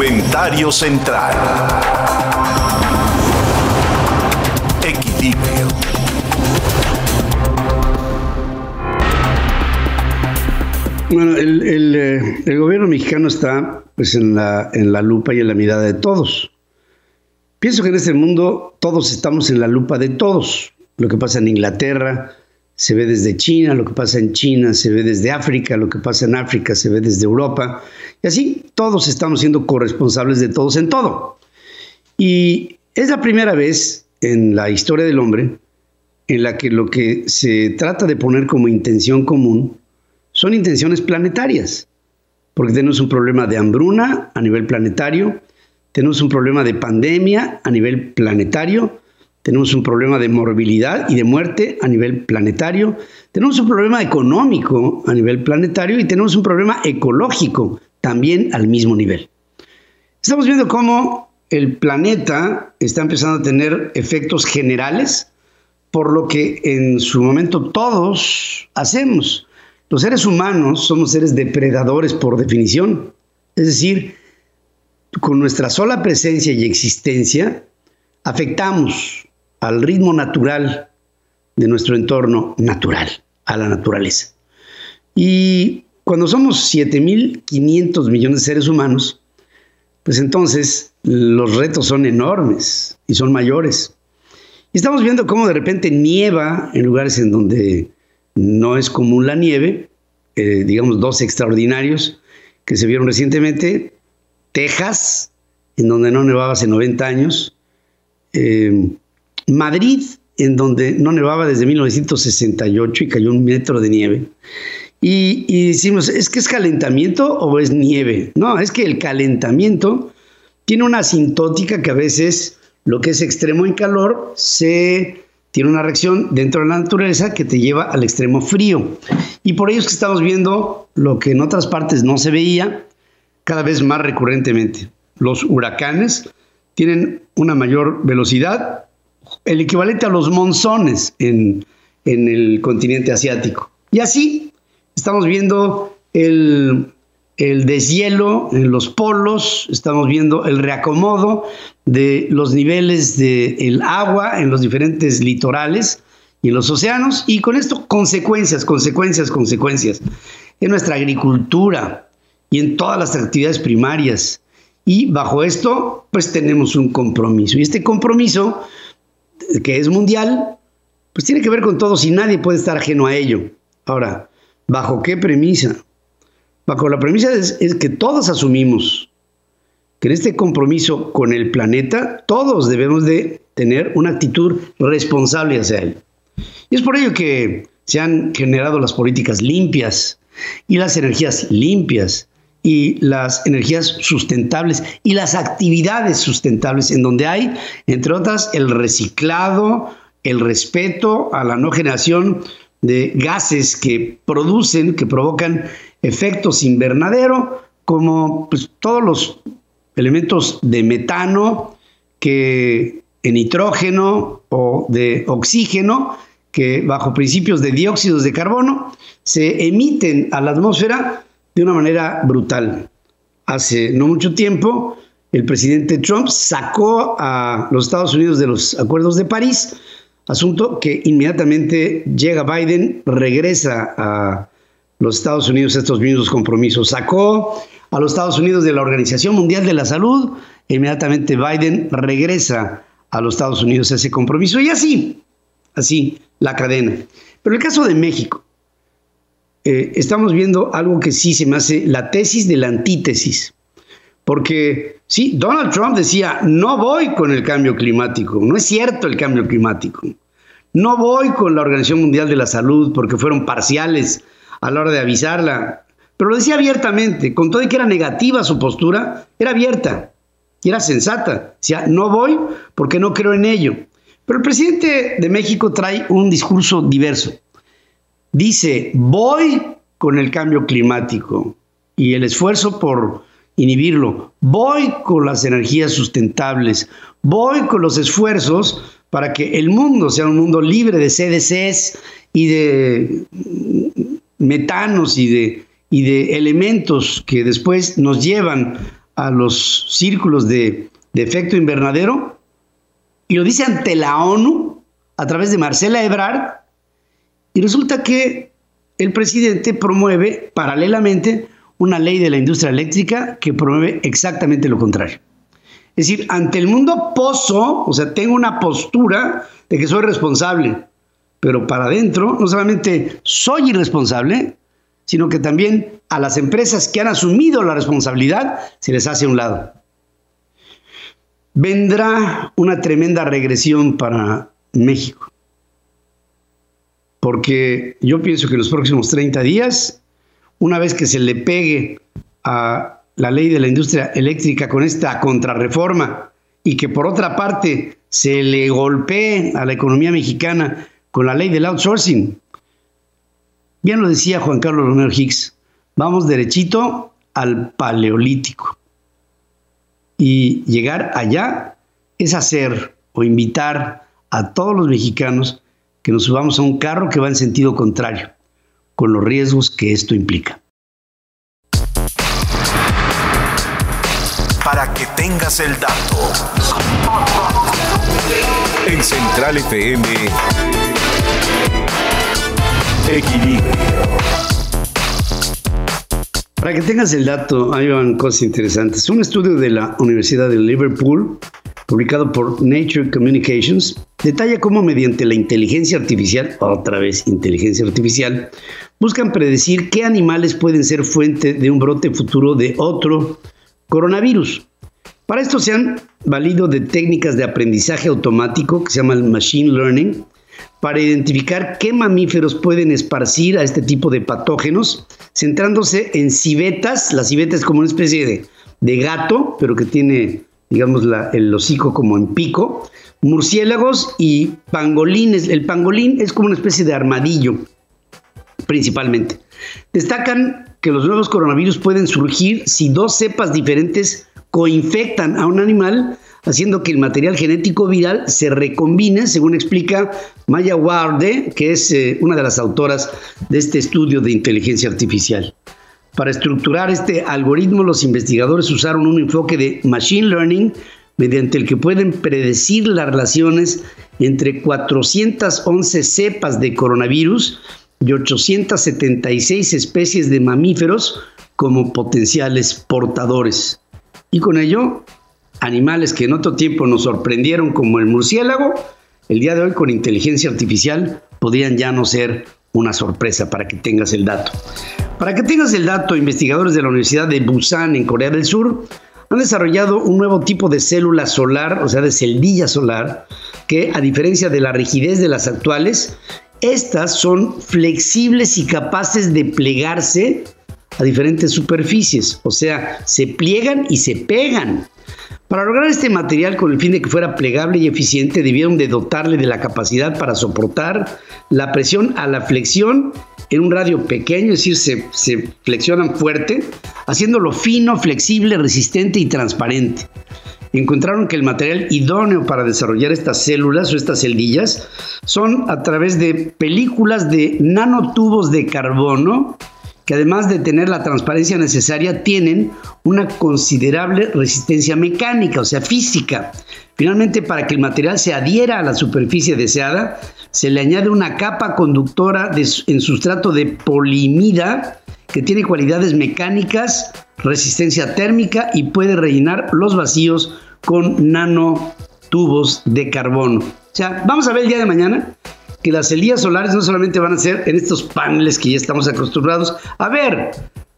Comentario central. Equilibrio. Bueno, el, el, gobierno mexicano está pues, en, la, en la lupa y en la mirada de todos. Pienso que en este mundo todos estamos en la lupa de todos. Lo que pasa en Inglaterra se ve desde China, lo que pasa en China se ve desde África, lo que pasa en África se ve desde Europa. Y así todos estamos siendo corresponsables de todos en todo. Y es la primera vez en la historia del hombre en la que lo que se trata de poner como intención común son intenciones planetarias, porque tenemos un problema de hambruna a nivel planetario, tenemos un problema de pandemia a nivel planetario, tenemos un problema de morbilidad y de muerte a nivel planetario, tenemos un problema económico a nivel planetario y tenemos un problema ecológico también al mismo nivel. Estamos viendo cómo el planeta está empezando a tener efectos generales por lo que en su momento todos hacemos. Los seres humanos somos seres depredadores por definición. Es decir, con nuestra sola presencia y existencia, afectamos al ritmo natural de nuestro entorno natural, a la naturaleza. Y cuando somos 7.500 millones de seres humanos, pues entonces los retos son enormes y son mayores. Y estamos viendo cómo de repente nieva en lugares en donde no es común la nieve, eh, digamos dos extraordinarios que se vieron recientemente, Texas, en donde no nevaba hace 90 años, eh, Madrid, en donde no nevaba desde 1968 y cayó un metro de nieve. Y, y, decimos, ¿es que es calentamiento o es nieve? No, es que el calentamiento tiene una asintótica que a veces lo que es extremo en calor se tiene una reacción dentro de la naturaleza que te lleva al extremo frío. Y por ello es que estamos viendo lo que en otras partes no se veía cada vez más recurrentemente. Los huracanes tienen una mayor velocidad, el equivalente a los monzones en, en el continente asiático. Y así estamos viendo el, el deshielo en los polos, estamos viendo el reacomodo de los niveles del agua en los diferentes litorales y en los océanos, y con esto consecuencias, consecuencias, consecuencias en nuestra agricultura y en todas las actividades primarias. Y bajo esto, pues tenemos un compromiso. Y este compromiso, que es mundial, pues tiene que ver con todos y nadie puede estar ajeno a ello. Ahora, ¿bajo qué premisa? Bajo la premisa es, es que todos asumimos que en este compromiso con el planeta todos debemos de tener una actitud responsable hacia él. Y es por ello que se han generado las políticas limpias y las energías limpias y las energías sustentables y las actividades sustentables en donde hay, entre otras, el reciclado, el respeto a la no generación de gases que producen, que provocan efectos invernadero, como pues, todos los elementos de metano, que de nitrógeno o de oxígeno, que bajo principios de dióxidos de carbono se emiten a la atmósfera de una manera brutal. Hace no mucho tiempo, el presidente Trump sacó a los Estados Unidos de los acuerdos de París, asunto que inmediatamente llega Biden, regresa a los Estados Unidos estos mismos compromisos. Sacó a los Estados Unidos de la Organización Mundial de la Salud, inmediatamente Biden regresa a los Estados Unidos ese compromiso y así, así la cadena. Pero el caso de México, eh, estamos viendo algo que sí se me hace la tesis de la antítesis. Porque sí, Donald Trump decía, no voy con el cambio climático, no es cierto el cambio climático. No voy con la Organización Mundial de la Salud porque fueron parciales a la hora de avisarla. Pero lo decía abiertamente, con todo y que era negativa su postura, era abierta y era sensata. Decía, no voy porque no creo en ello. Pero el presidente de México trae un discurso diverso. Dice, voy con el cambio climático y el esfuerzo por inhibirlo. Voy con las energías sustentables. Voy con los esfuerzos para que el mundo sea un mundo libre de CDCs y de metanos y de y de elementos que después nos llevan a los círculos de, de efecto invernadero y lo dice ante la ONU a través de Marcela Ebrard y resulta que el presidente promueve paralelamente una ley de la industria eléctrica que promueve exactamente lo contrario. Es decir, ante el mundo pozo, o sea, tengo una postura de que soy responsable, pero para adentro no solamente soy irresponsable, sino que también a las empresas que han asumido la responsabilidad se les hace a un lado. Vendrá una tremenda regresión para México, porque yo pienso que en los próximos 30 días, una vez que se le pegue a la ley de la industria eléctrica con esta contrarreforma y que por otra parte se le golpee a la economía mexicana con la ley del outsourcing, Bien lo decía Juan Carlos Romero Hicks, vamos derechito al paleolítico. Y llegar allá es hacer o invitar a todos los mexicanos que nos subamos a un carro que va en sentido contrario, con los riesgos que esto implica. Para que tengas el dato. En Central FM. Equilibrio. Para que tengas el dato, hay cosas interesantes. Un estudio de la Universidad de Liverpool, publicado por Nature Communications, detalla cómo mediante la inteligencia artificial, otra vez inteligencia artificial, buscan predecir qué animales pueden ser fuente de un brote futuro de otro coronavirus. Para esto se han valido de técnicas de aprendizaje automático que se llama el machine learning, para identificar qué mamíferos pueden esparcir a este tipo de patógenos, centrándose en civetas. La civeta es como una especie de, gato, pero que tiene, digamos, el hocico como en pico, murciélagos y pangolines. El pangolín es como una especie de armadillo, principalmente. Destacan que los nuevos coronavirus pueden surgir si dos cepas diferentes coinfectan a un animal haciendo que el material genético viral se recombine, según explica Maya Warde, que es eh, una de las autoras de este estudio de inteligencia artificial. Para estructurar este algoritmo, los investigadores usaron un enfoque de machine learning mediante el que pueden predecir las relaciones entre 411 cepas de coronavirus y 876 especies de mamíferos como potenciales portadores. Y con ello animales que en otro tiempo nos sorprendieron como el murciélago, el día de hoy con inteligencia artificial podrían ya no ser una sorpresa para que tengas el dato. Para que tengas el dato, investigadores de la Universidad de Busan en Corea del Sur han desarrollado un nuevo tipo de célula solar, o sea, de celdilla solar, que a diferencia de la rigidez de las actuales, estas son flexibles y capaces de plegarse a diferentes superficies, o sea, se pliegan y se pegan. Para lograr este material con el fin de que fuera plegable y eficiente, debieron de dotarle de la capacidad para soportar la presión a la flexión en un radio pequeño, es decir, se, se flexionan fuerte, haciéndolo fino, flexible, resistente y transparente. Encontraron que el material idóneo para desarrollar estas células o estas celdillas son a través de películas de nanotubos de carbono que además de tener la transparencia necesaria, tienen una considerable resistencia mecánica, o sea, física. Finalmente, para que el material se adhiera a la superficie deseada, se le añade una capa conductora en sustrato de polimida que tiene cualidades mecánicas, resistencia térmica y puede rellenar los vacíos con nanotubos de carbono. O sea, vamos a ver el día de mañana que las celdillas solares no solamente van a ser en estos paneles que ya estamos acostumbrados. A ver,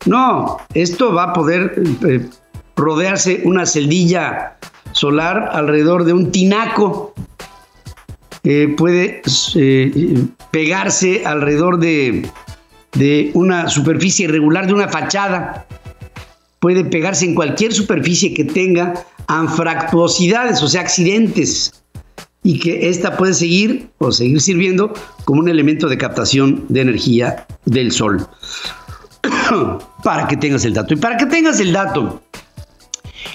no, esto va a poder eh, rodearse una celdilla solar alrededor de un tinaco, puede eh, pegarse alrededor de, de una superficie irregular de una fachada, puede pegarse en cualquier superficie que tenga anfractuosidades, o sea, accidentes y que esta puede seguir o seguir sirviendo como un elemento de captación de energía del sol. para que tengas el dato. Y para que tengas el dato,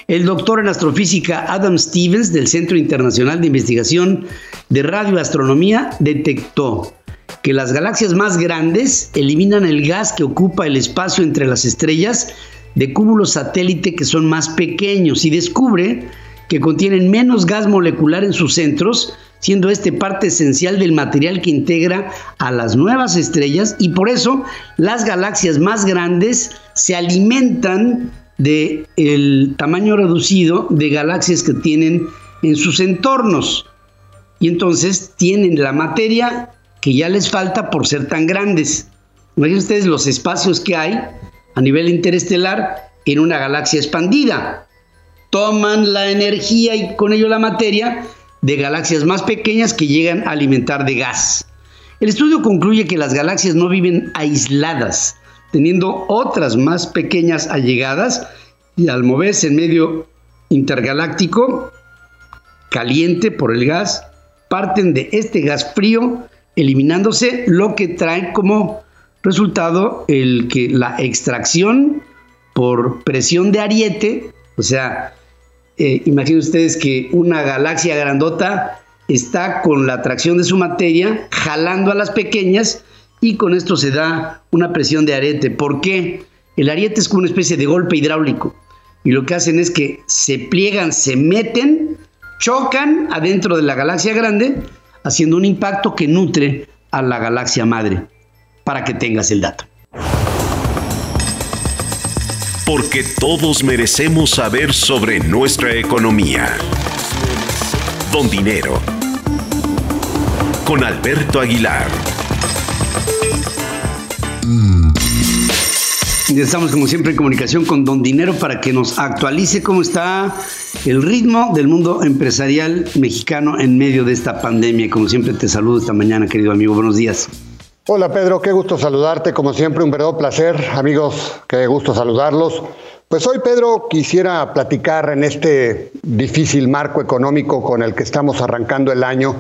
el doctor en astrofísica Adam Stevens del Centro Internacional de Investigación de Radioastronomía detectó que las galaxias más grandes eliminan el gas que ocupa el espacio entre las estrellas de cúmulos satélite que son más pequeños y descubre que contienen menos gas molecular en sus centros, siendo este parte esencial del material que integra a las nuevas estrellas y por eso las galaxias más grandes se alimentan del el tamaño reducido de galaxias que tienen en sus entornos. Y entonces tienen la materia que ya les falta por ser tan grandes. Imaginen ustedes los espacios que hay a nivel interestelar en una galaxia expandida. Toman la energía y con ello la materia de galaxias más pequeñas que llegan a alimentar de gas. El estudio concluye que las galaxias no viven aisladas, teniendo otras más pequeñas allegadas y al moverse en medio intergaláctico caliente por el gas, parten de este gas frío, eliminándose lo que trae como resultado el que la extracción por presión de ariete, o sea, eh, imaginen ustedes que una galaxia grandota está con la atracción de su materia jalando a las pequeñas y con esto se da una presión de ariete. ¿Por qué? El ariete es como una especie de golpe hidráulico y lo que hacen es que se pliegan, se meten, chocan adentro de la galaxia grande, haciendo un impacto que nutre a la galaxia madre, para que tengas el dato. Porque todos merecemos saber sobre nuestra economía. Don Dinero. Con Alberto Aguilar. Estamos como siempre en comunicación con Don Dinero para que nos actualice cómo está el ritmo del mundo empresarial mexicano en medio de esta pandemia. Como siempre te saludo esta mañana, querido amigo. Buenos días. Hola Pedro, qué gusto saludarte. Como siempre, un verdadero placer. Amigos, qué gusto saludarlos. Pues hoy, Pedro, quisiera platicar en este difícil marco económico con el que estamos arrancando el año.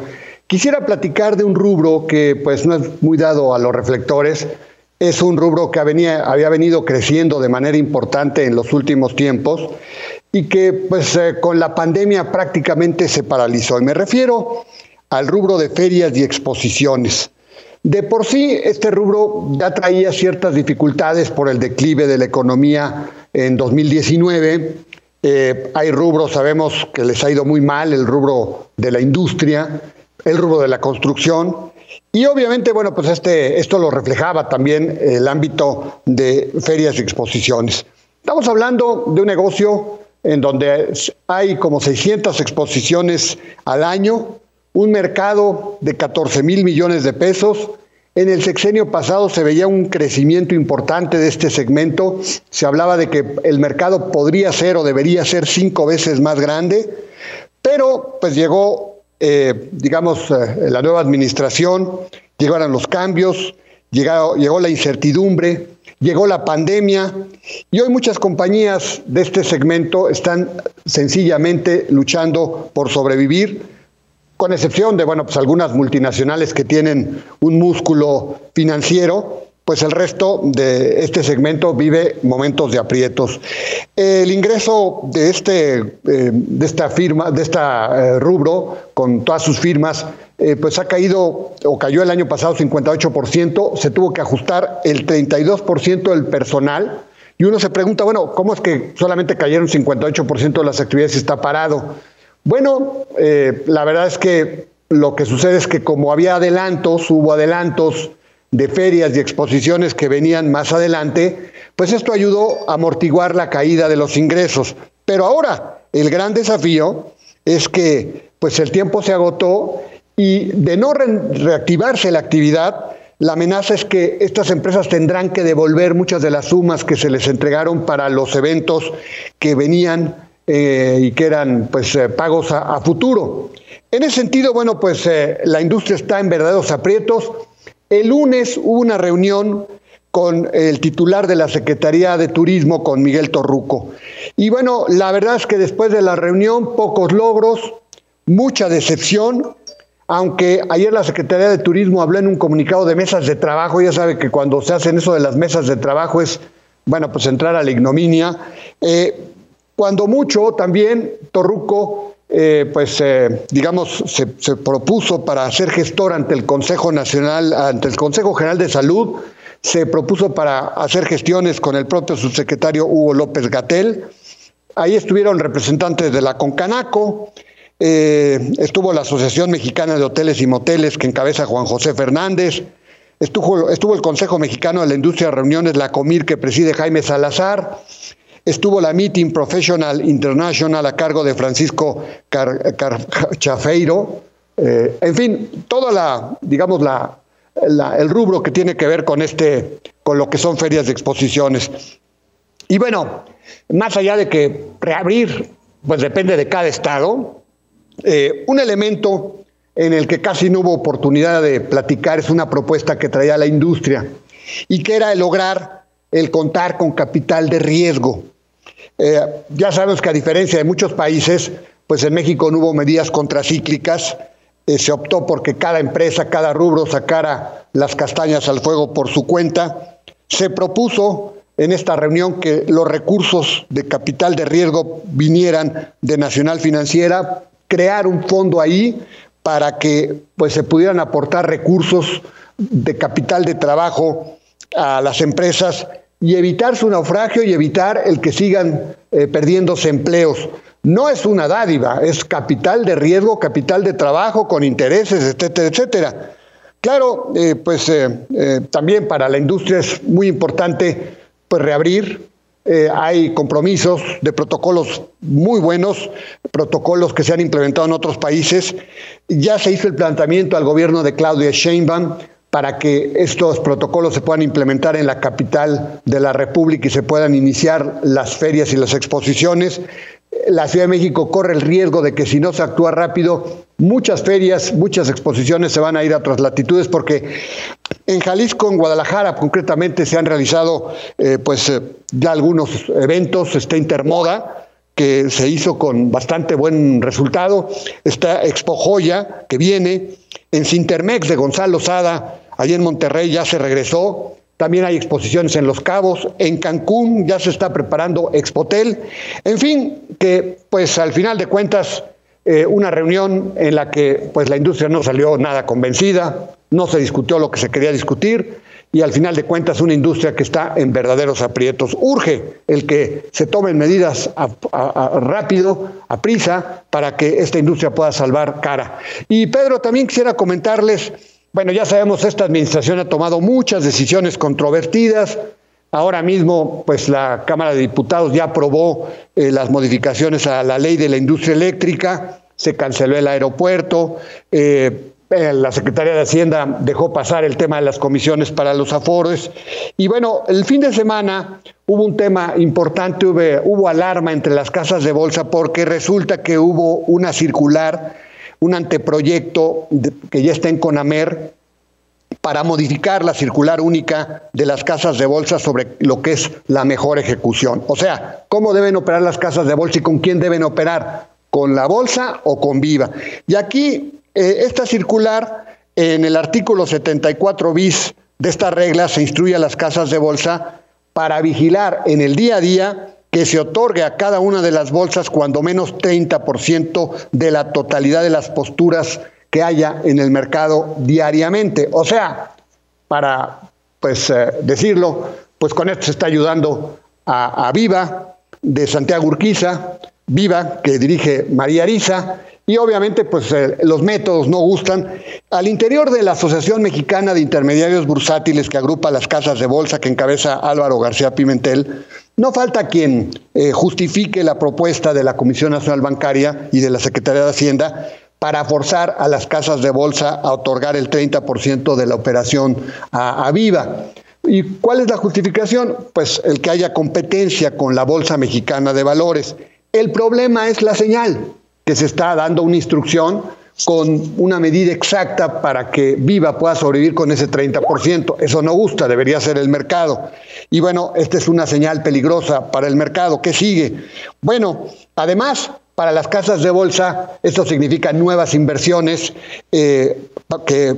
Quisiera platicar de un rubro que pues no es muy dado a los reflectores, es un rubro que había venido creciendo de manera importante en los últimos tiempos y que pues eh, con la pandemia prácticamente se paralizó. Y me refiero al rubro de ferias y exposiciones. De por sí, este rubro ya traía ciertas dificultades por el declive de la economía en 2019. Eh, hay rubros, sabemos que les ha ido muy mal, el rubro de la industria, el rubro de la construcción, y obviamente, bueno, pues este, esto lo reflejaba también el ámbito de ferias y exposiciones. Estamos hablando de un negocio en donde hay como 600 exposiciones al año, un mercado de 14 mil millones de pesos. En el sexenio pasado se veía un crecimiento importante de este segmento. Se hablaba de que el mercado podría ser o debería ser cinco veces más grande, pero pues llegó eh, digamos, eh, la nueva administración, llegaron los cambios, llegó, llegó la incertidumbre, llegó la pandemia y hoy muchas compañías de este segmento están sencillamente luchando por sobrevivir, con excepción de, bueno, pues algunas multinacionales que tienen un músculo financiero, pues el resto de este segmento vive momentos de aprietos. El ingreso de, este, eh, de esta firma, de esta eh, rubro, con todas sus firmas, eh, pues ha caído o cayó el año pasado 58%, se tuvo que ajustar el 32% del personal. Y uno se pregunta, bueno, ¿cómo es que solamente cayeron 58% de las actividades y está parado? Bueno, la verdad es que lo que sucede es que como había adelantos, hubo adelantos, de ferias y exposiciones que venían más adelante, pues esto ayudó a amortiguar la caída de los ingresos. Pero ahora el gran desafío es que pues el tiempo se agotó y de no reactivarse la actividad, la amenaza es que estas empresas tendrán que devolver muchas de las sumas que se les entregaron para los eventos que venían eh, y que eran pues eh, pagos a, futuro. En ese sentido, bueno, pues eh, la industria está en verdaderos aprietos. El lunes hubo una reunión con el titular de la Secretaría de Turismo, con Miguel Torruco. Y bueno, la verdad es que después de la reunión, pocos logros, mucha decepción, aunque ayer la Secretaría de Turismo habló en un comunicado de mesas de trabajo, ya sabe que cuando se hacen eso de las mesas de trabajo es, bueno, pues entrar a la ignominia. Cuando mucho también Torruco eh, pues eh, digamos, se, propuso para ser gestor ante el Consejo Nacional, ante el Consejo General de Salud, se propuso para hacer gestiones con el propio subsecretario Hugo López Gatel. Ahí estuvieron representantes de la Concanaco, eh, estuvo la Asociación Mexicana de Hoteles y Moteles que encabeza Juan José Fernández, estuvo, estuvo el Consejo Mexicano de la Industria de Reuniones, la COMIR, que preside Jaime Salazar, estuvo la Meeting Professional International a cargo de Francisco Carchafeiro, eh, en fin, toda la, digamos, la, el rubro que tiene que ver con este, con lo que son ferias de exposiciones. Y bueno, más allá de que reabrir, pues depende de cada estado, eh, un elemento en el que casi no hubo oportunidad de platicar es una propuesta que traía la industria y que era el lograr el contar con capital de riesgo. Eh, ya sabemos que a diferencia de muchos países, pues en México no hubo medidas contracíclicas, eh, se optó porque cada empresa, cada rubro sacara las castañas al fuego por su cuenta. Se propuso en esta reunión que los recursos de capital de riesgo vinieran de Nacional Financiera, crear un fondo ahí para que pues, se pudieran aportar recursos de capital de trabajo a las empresas y evitar su naufragio y evitar el que sigan eh, perdiéndose empleos. No es una dádiva, es capital de riesgo, capital de trabajo con intereses, etcétera, etcétera. Claro, eh, pues eh, también para la industria es muy importante pues, reabrir, hay compromisos de protocolos muy buenos, protocolos que se han implementado en otros países. Ya se hizo el planteamiento al gobierno de Claudia Sheinbaum para que estos protocolos se puedan implementar en la capital de la República y se puedan iniciar las ferias y las exposiciones. La Ciudad de México corre el riesgo de que si no se actúa rápido, muchas ferias, muchas exposiciones se van a ir a otras latitudes porque en Jalisco, en Guadalajara concretamente, se han realizado eh, pues eh, ya algunos eventos, está Intermoda, que se hizo con bastante buen resultado, está Expo Joya, que viene, en Sintermex de Gonzalo Sada, allí en Monterrey ya se regresó, también hay exposiciones en Los Cabos, en Cancún ya se está preparando Expotel. En fin, que pues al final de cuentas eh, una reunión en la que pues la industria no salió nada convencida, no se discutió lo que se quería discutir y al final de cuentas una industria que está en verdaderos aprietos. Urge el que se tomen medidas rápido, a prisa, para que esta industria pueda salvar cara. Y Pedro, también quisiera comentarles bueno, ya sabemos, esta administración ha tomado muchas decisiones controvertidas. Ahora mismo, pues la Cámara de Diputados ya aprobó eh, las modificaciones a la ley de la industria eléctrica, se canceló el aeropuerto, eh, la Secretaría de Hacienda dejó pasar el tema de las comisiones para los afores. Y bueno, el fin de semana hubo un tema importante, hubo alarma entre las casas de bolsa porque resulta que hubo una circular un anteproyecto que ya está en CONAMER para modificar la circular única de las casas de bolsa sobre lo que es la mejor ejecución. O sea, cómo deben operar las casas de bolsa y con quién deben operar, con la bolsa o con Viva. Y aquí, eh, esta circular, en el artículo 74 bis de esta regla, se instruye a las casas de bolsa para vigilar en el día a día que se otorgue a cada una de las bolsas cuando menos 30% de la totalidad de las posturas que haya en el mercado diariamente. O sea, para pues eh, decirlo, pues con esto se está ayudando a, Viva de Santiago Urquiza, Viva que dirige María Arisa, y obviamente pues eh, los métodos no gustan. Al interior de la Asociación Mexicana de Intermediarios Bursátiles que agrupa las casas de bolsa que encabeza Álvaro García Pimentel, no falta quien eh, justifique la propuesta de la Comisión Nacional Bancaria y de la Secretaría de Hacienda para forzar a las casas de bolsa a otorgar el 30% de la operación a, a Viva. ¿Y cuál es la justificación? Pues el que haya competencia con la Bolsa Mexicana de Valores. El problema es la señal, que se está dando una instrucción con una medida exacta para que Viva pueda sobrevivir con ese 30%. Eso no gusta, debería ser el mercado. Y bueno, esta es una señal peligrosa para el mercado. ¿Qué sigue? Bueno, además, para las casas de bolsa, esto significa nuevas inversiones eh, que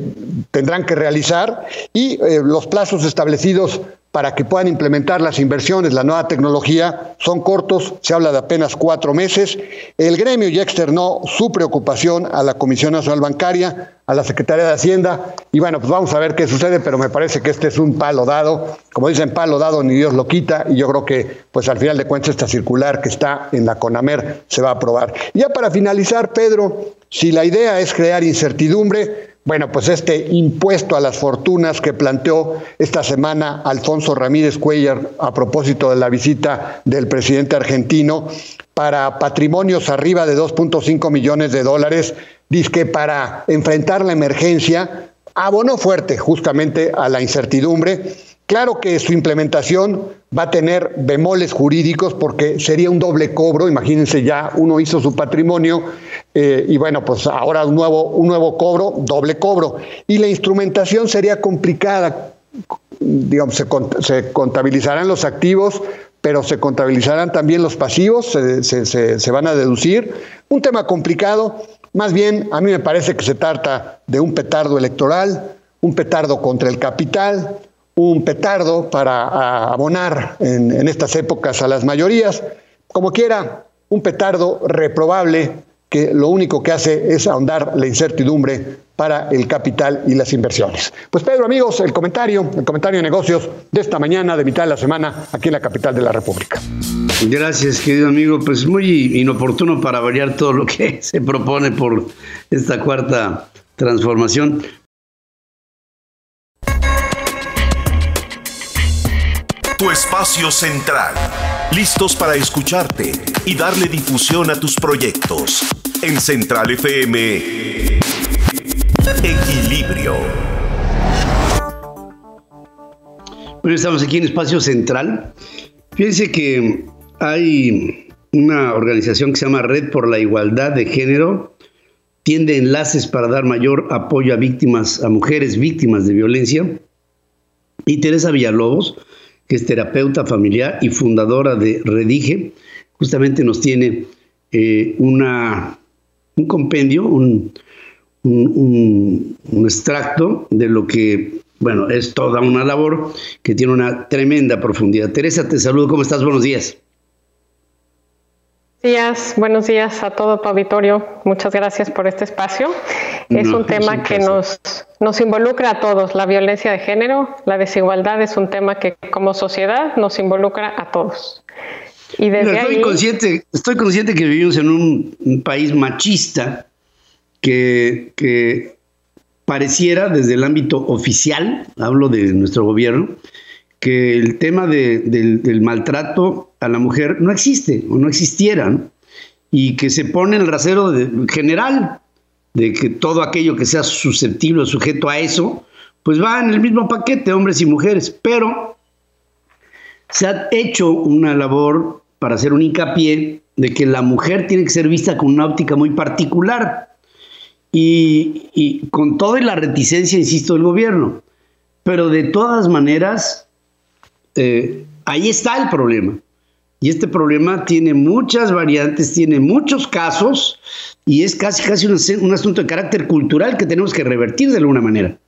tendrán que realizar y eh, los plazos establecidos para que puedan implementar las inversiones, la nueva tecnología, son cortos, se habla de apenas cuatro meses. El gremio ya externó su preocupación a la Comisión Nacional Bancaria, a la Secretaría de Hacienda, y bueno, pues vamos a ver qué sucede, pero me parece que este es un palo dado, como dicen, palo dado ni Dios lo quita, y yo creo que, pues al final de cuentas, esta circular que está en la CONAMER se va a aprobar. Ya para finalizar, Pedro, si la idea es crear incertidumbre, bueno, pues este impuesto a las fortunas que planteó esta semana Alfonso Ramírez Cuellar a propósito de la visita del presidente argentino para patrimonios arriba de 2.5 millones de dólares, dice que para enfrentar la emergencia, abonó fuerte justamente a la incertidumbre Claro que su implementación va a tener bemoles jurídicos porque sería un doble cobro. Imagínense ya uno hizo su patrimonio eh, y bueno, pues ahora un nuevo, un nuevo cobro, doble cobro. Y la instrumentación sería complicada. Digamos, se, contabilizarán los activos, pero se contabilizarán también los pasivos, se, se van a deducir. Un tema complicado. Más bien, a mí me parece que se trata de un petardo electoral, un petardo contra el capital un petardo para abonar en, estas épocas a las mayorías. Como quiera, un petardo reprobable que lo único que hace es ahondar la incertidumbre para el capital y las inversiones. Pues Pedro, amigos, el comentario, el comentario de negocios de esta mañana, de mitad de la semana, aquí en la capital de la República. Gracias, querido amigo. Pues muy inoportuno para variar todo lo que se propone por esta cuarta transformación. Tu espacio central. Listos para escucharte y darle difusión a tus proyectos. En Central FM. Equilibrio. Bueno, estamos aquí en Espacio Central. Fíjense que hay una organización que se llama Red por la Igualdad de Género. Tiende enlaces para dar mayor apoyo a víctimas, a mujeres víctimas de violencia. Y Teresa Villalobos, que es terapeuta familiar y fundadora de Redige, justamente nos tiene eh, una, un compendio, un, un, extracto de lo que, bueno, es toda una labor que tiene una tremenda profundidad. Teresa, te saludo, ¿cómo estás? Buenos días. Días, buenos días a todo tu auditorio. Muchas gracias por este espacio. Es un tema que nos, nos involucra a todos. La violencia de género, la desigualdad es un tema que como sociedad nos involucra a todos. Y desde estoy, consciente, estoy consciente que vivimos en un, país machista que, que pareciera desde el ámbito oficial, hablo de nuestro gobierno, que el tema del, maltrato a la mujer no existe o no existiera, y que se pone el rasero general de que todo aquello que sea susceptible o sujeto a eso, pues va en el mismo paquete, hombres y mujeres, pero se ha hecho una labor para hacer un hincapié de que la mujer tiene que ser vista con una óptica muy particular y, y con toda la reticencia, insisto, del gobierno. Pero de todas maneras, eh, ahí está el problema. Y este problema tiene muchas variantes, tiene muchos casos y es casi, casi un, un asunto de carácter cultural que tenemos que revertir de alguna manera.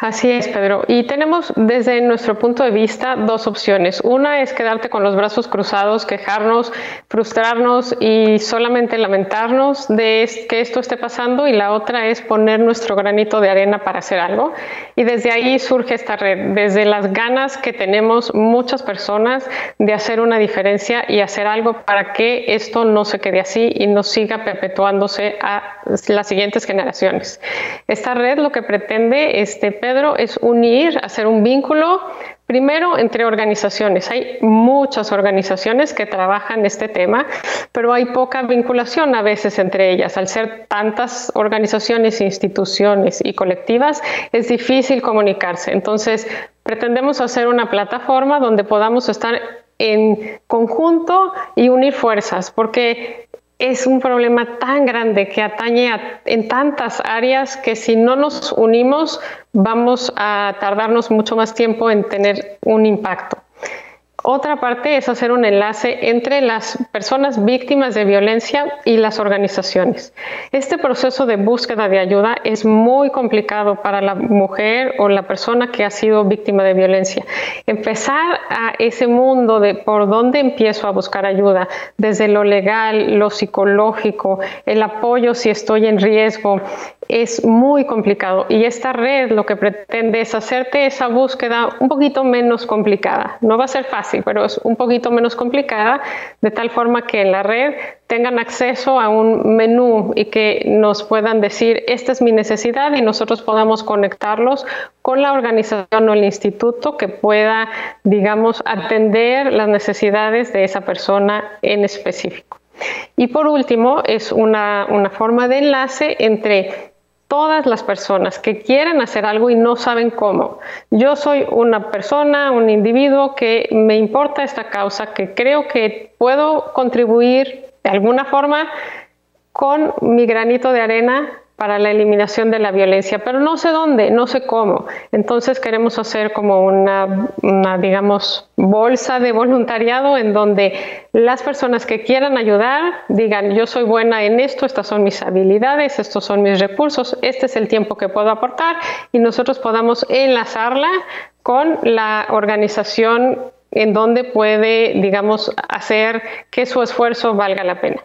Así es, Pedro. Y tenemos desde nuestro punto de vista dos opciones. Una es quedarte con los brazos cruzados, quejarnos, frustrarnos y solamente lamentarnos de que esto esté pasando y la otra es poner nuestro granito de arena para hacer algo. Y desde ahí surge esta red, desde las ganas que tenemos muchas personas de hacer una diferencia y hacer algo para que esto no se quede así y no siga perpetuándose a las siguientes generaciones. Esta red lo que pretende este, Pedro, es unir, hacer un vínculo, primero entre organizaciones. Hay muchas organizaciones que trabajan este tema, pero hay poca vinculación a veces entre ellas. Al ser tantas organizaciones, instituciones y colectivas, es difícil comunicarse. Entonces, pretendemos hacer una plataforma donde podamos estar en conjunto y unir fuerzas, porque es un problema tan grande que atañe en tantas áreas que si no nos unimos vamos a tardarnos mucho más tiempo en tener un impacto. Otra parte es hacer un enlace entre las personas víctimas de violencia y las organizaciones. Este proceso de búsqueda de ayuda es muy complicado para la mujer o la persona que ha sido víctima de violencia. Empezar a ese mundo de por dónde empiezo a buscar ayuda, desde lo legal, lo psicológico, el apoyo si estoy en riesgo, es muy complicado y esta red lo que pretende es hacerte esa búsqueda un poquito menos complicada. No va a ser fácil, pero es un poquito menos complicada, de tal forma que en la red tengan acceso a un menú y que nos puedan decir, esta es mi necesidad y nosotros podamos conectarlos con la organización o el instituto que pueda, digamos, atender las necesidades de esa persona en específico. Y por último, es una, una forma de enlace entre todas las personas que quieren hacer algo y no saben cómo. Yo soy una persona, un individuo que me importa esta causa, que creo que puedo contribuir de alguna forma con mi granito de arena para la eliminación de la violencia, pero no sé dónde, no sé cómo. Entonces queremos hacer como una, digamos, bolsa de voluntariado en donde las personas que quieran ayudar digan, yo soy buena en esto, estas son mis habilidades, estos son mis recursos, este es el tiempo que puedo aportar y nosotros podamos enlazarla con la organización en donde puede, digamos, hacer que su esfuerzo valga la pena.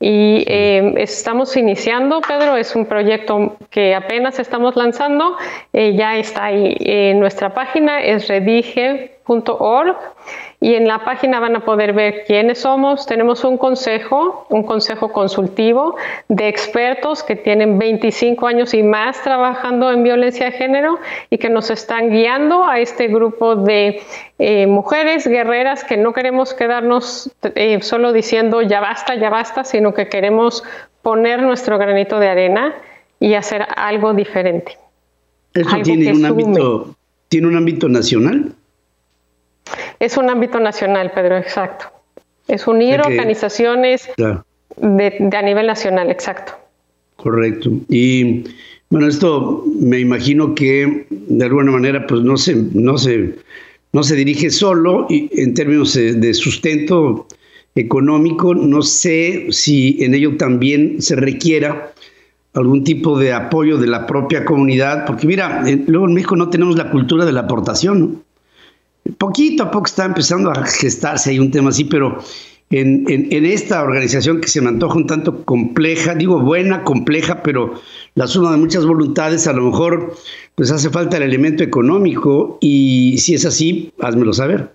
Y eh, estamos iniciando, Pedro, es un proyecto que apenas estamos lanzando, eh, ya está ahí en nuestra página, es redige.org y en la página van a poder ver quiénes somos. Tenemos un consejo, un consejo consultivo de expertos que tienen 25 años y más trabajando en violencia de género y que nos están guiando a este grupo de eh, mujeres guerreras que no queremos quedarnos eh, solo diciendo ya basta, ya basta, sino que queremos poner nuestro granito de arena y hacer algo diferente. ¿Eso tiene un, ámbito, tiene un ámbito nacional? Es un ámbito nacional, Pedro, exacto. Es unir organizaciones de, a nivel nacional, exacto. Correcto. Y bueno, esto me imagino que de alguna manera pues no se, no se, no se dirige solo y en términos de sustento económico. No sé si en ello también se requiera algún tipo de apoyo de la propia comunidad, porque mira, luego en México no tenemos la cultura de la aportación, ¿no? Poquito a poco está empezando a gestarse hay un tema así, pero en, esta organización que se me antoja un tanto compleja, digo buena, compleja, pero la suma de muchas voluntades, a lo mejor pues hace falta el elemento económico y si es así, házmelo saber.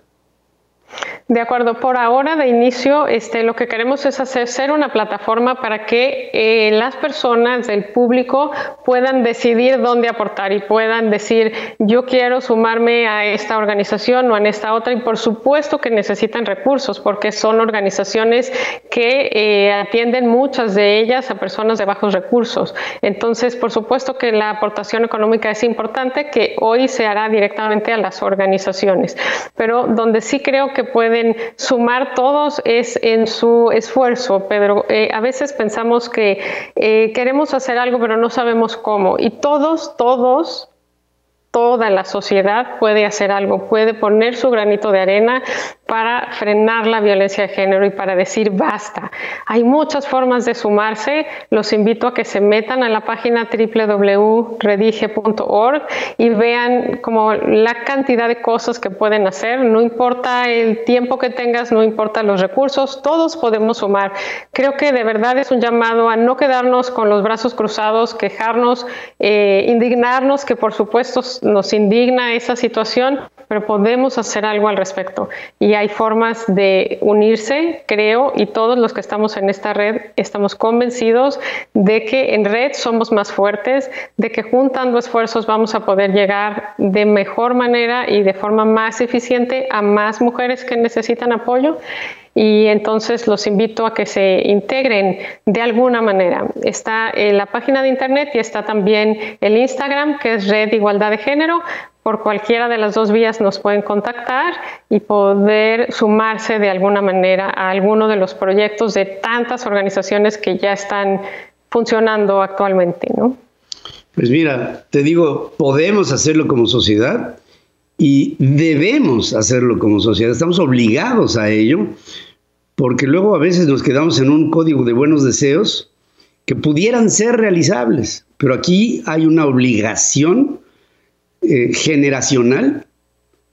De acuerdo, por ahora de inicio este, lo que queremos es hacer ser una plataforma para que eh, las personas del público puedan decidir dónde aportar y puedan decir yo quiero sumarme a esta organización o a esta otra y por supuesto que necesitan recursos porque son organizaciones que eh, atienden muchas de ellas a personas de bajos recursos. Entonces, por supuesto que la aportación económica es importante que hoy se hará directamente a las organizaciones, pero donde sí creo que puede sumar todos es en su esfuerzo, Pedro. Eh, a veces pensamos que eh, queremos hacer algo, pero no sabemos cómo. Y todos, todos toda la sociedad puede hacer algo, puede poner su granito de arena para frenar la violencia de género y para decir basta. Hay muchas formas de sumarse. Los invito a que se metan a la página www.redige.org y vean como la cantidad de cosas que pueden hacer. No importa el tiempo que tengas, no importa los recursos, todos podemos sumar. Creo que de verdad es un llamado a no quedarnos con los brazos cruzados, quejarnos, eh, indignarnos, que por supuesto nos indigna esa situación, pero podemos hacer algo al respecto. Y hay formas de unirse, creo, y todos los que estamos en esta red estamos convencidos de que en red somos más fuertes, de que juntando esfuerzos vamos a poder llegar de mejor manera y de forma más eficiente a más mujeres que necesitan apoyo y entonces los invito a que se integren de alguna manera. Está en la página de internet y está también el Instagram, que es Red Igualdad de Género. Por cualquiera de las dos vías nos pueden contactar y poder sumarse de alguna manera a alguno de los proyectos de tantas organizaciones que ya están funcionando actualmente. ¿no? Pues mira, te digo, podemos hacerlo como sociedad Y debemos hacerlo como sociedad, estamos obligados a ello, porque luego a veces nos quedamos en un código de buenos deseos que pudieran ser realizables, pero aquí hay una obligación eh, generacional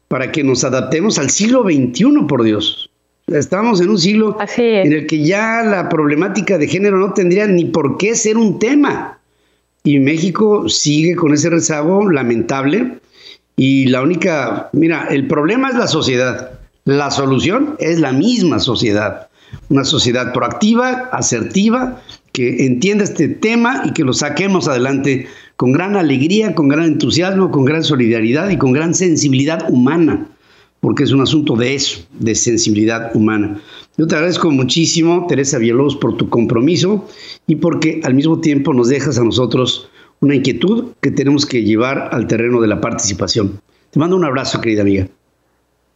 para que nos adaptemos al siglo XXI, por Dios. Estamos en un siglo en el que ya la problemática de género no tendría ni por qué ser un tema. Y México sigue con ese rezago lamentable. Y la única, mira, el problema es la sociedad. La solución es la misma sociedad. Una sociedad proactiva, asertiva, que entienda este tema y que lo saquemos adelante con gran alegría, con gran entusiasmo, con gran solidaridad y con gran sensibilidad humana porque es un asunto de eso, de sensibilidad humana. Yo te agradezco muchísimo, Teresa Villalobos, por tu compromiso y porque al mismo tiempo nos dejas a nosotros una inquietud que tenemos que llevar al terreno de la participación. Te mando un abrazo, querida amiga.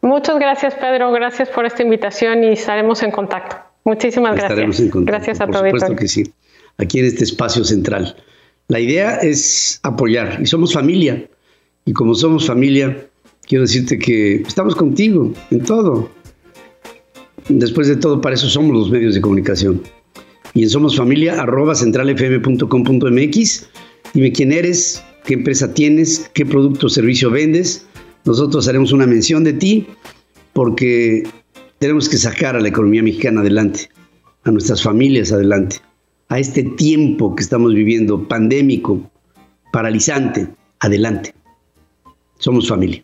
Muchas gracias, Pedro. Gracias por esta invitación y estaremos en contacto. Muchísimas estaremos En contacto, gracias a Por supuesto que sí, aquí en este espacio central. La idea es apoyar y somos familia. Y como somos familia, quiero decirte que estamos contigo en todo. Después de todo, para eso somos los medios de comunicación. Y en Somos Familia, arroba centralfm.com.mx. Dime quién eres, qué empresa tienes, qué producto o servicio vendes. Nosotros haremos una mención de ti porque tenemos que sacar a la economía mexicana adelante, a nuestras familias adelante, a este tiempo que estamos viviendo pandémico, paralizante, adelante. Somos familia.